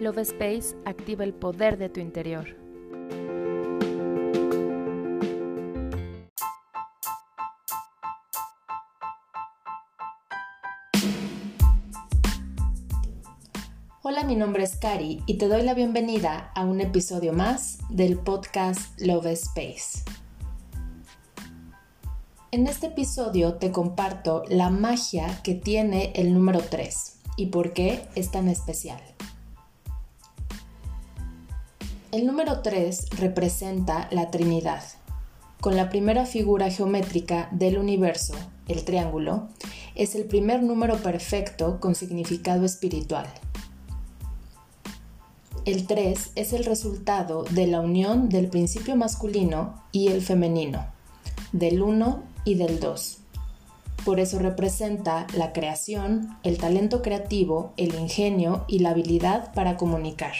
Love Space activa el poder de tu interior. Hola, mi nombre es Cari y te doy la bienvenida a un episodio más del podcast Love Space. En este episodio te comparto la magia que tiene el número 3 y por qué es tan especial. El número 3 representa la Trinidad, con la primera figura geométrica del universo, el triángulo, es el primer número perfecto con significado espiritual. El 3 es el resultado de la unión del principio masculino y el femenino, del 1 y del 2. Por eso representa la creación, el talento creativo, el ingenio y la habilidad para comunicar.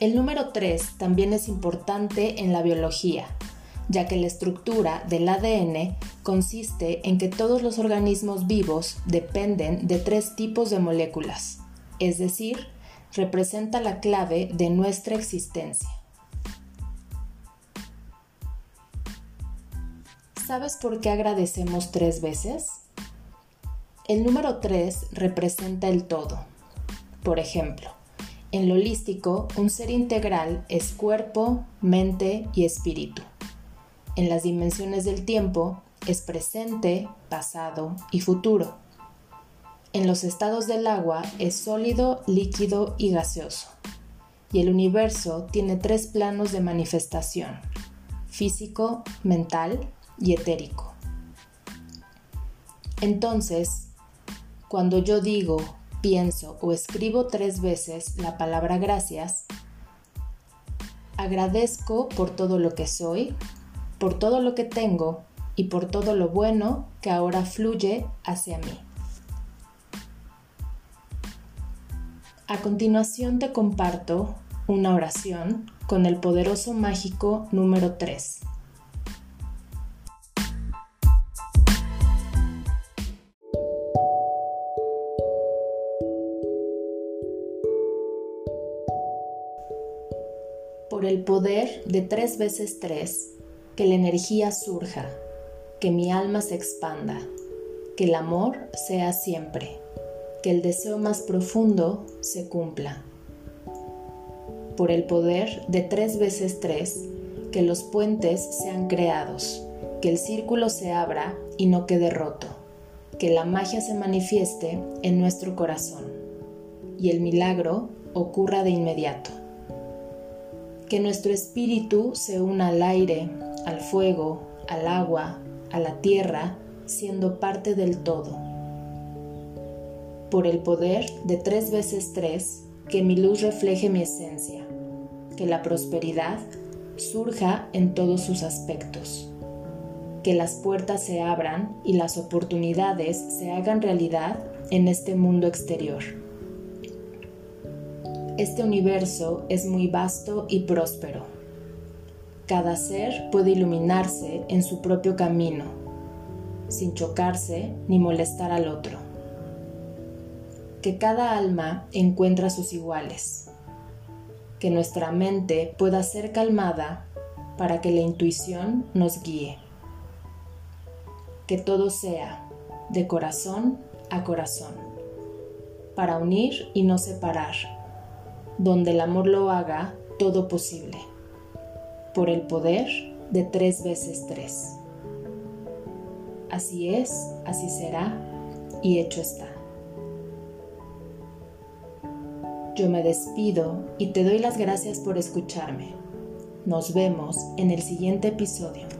El número 3 también es importante en la biología, ya que la estructura del ADN consiste en que todos los organismos vivos dependen de tres tipos de moléculas, es decir, representa la clave de nuestra existencia. ¿Sabes por qué agradecemos tres veces? El número 3 representa el todo. Por ejemplo, en lo holístico, un ser integral es cuerpo, mente y espíritu. En las dimensiones del tiempo, es presente, pasado y futuro. En los estados del agua es sólido, líquido y gaseoso. Y el universo tiene tres planos de manifestación, físico, mental y etérico. Entonces, cuando yo digo pienso o escribo tres veces la palabra gracias, agradezco por todo lo que soy, por todo lo que tengo y por todo lo bueno que ahora fluye hacia mí. A continuación te comparto una oración con el poderoso mágico número 3. Por el poder de tres veces tres, que la energía surja, que mi alma se expanda, que el amor sea siempre, que el deseo más profundo se cumpla. Por el poder de tres veces tres, que los puentes sean creados, que el círculo se abra y no quede roto, que la magia se manifieste en nuestro corazón y el milagro ocurra de inmediato que nuestro espíritu se una al aire, al fuego, al agua, a la tierra, siendo parte del todo. Por el poder de tres veces tres, que mi luz refleje mi esencia, que la prosperidad surja en todos sus aspectos, que las puertas se abran y las oportunidades se hagan realidad en este mundo exterior este universo es muy vasto y próspero. Cada ser puede iluminarse en su propio camino, sin chocarse ni molestar al otro. Que cada alma encuentra sus iguales. Que nuestra mente pueda ser calmada para que la intuición nos guíe. Que todo sea de corazón a corazón, para unir y no separar donde el amor lo haga todo posible, por el poder de tres veces tres. Así es, así será y hecho está. Yo me despido y te doy las gracias por escucharme. Nos vemos en el siguiente episodio.